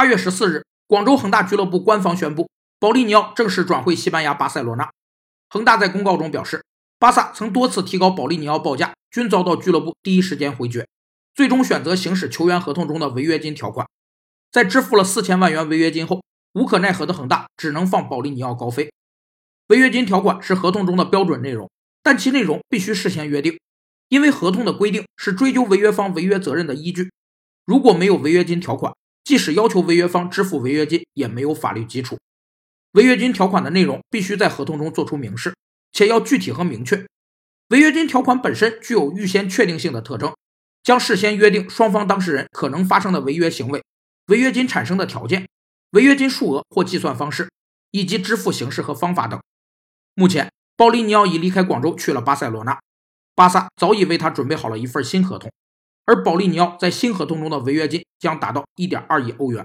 八月十四日，广州恒大俱乐部官方宣布，保利尼奥正式转会西班牙巴塞罗那。恒大在公告中表示，巴萨曾多次提高保利尼奥报价，均遭到俱乐部第一时间回绝，最终选择行使球员合同中的违约金条款。在支付了四千万元违约金后，无可奈何的恒大只能放保利尼奥高飞。违约金条款是合同中的标准内容，但其内容必须事先约定，因为合同的规定是追究违约方违约责任的依据。如果没有违约金条款，即使要求违约方支付违约金，也没有法律基础。违约金条款的内容必须在合同中作出明示，且要具体和明确。违约金条款本身具有预先确定性的特征，将事先约定双方当事人可能发生的违约行为、违约金产生的条件、违约金数额或计算方式，以及支付形式和方法等。目前，保利尼奥已离开广州去了巴塞罗那，巴萨早已为他准备好了一份新合同。而保利尼奥在新合同中的违约金将达到1.2亿欧元。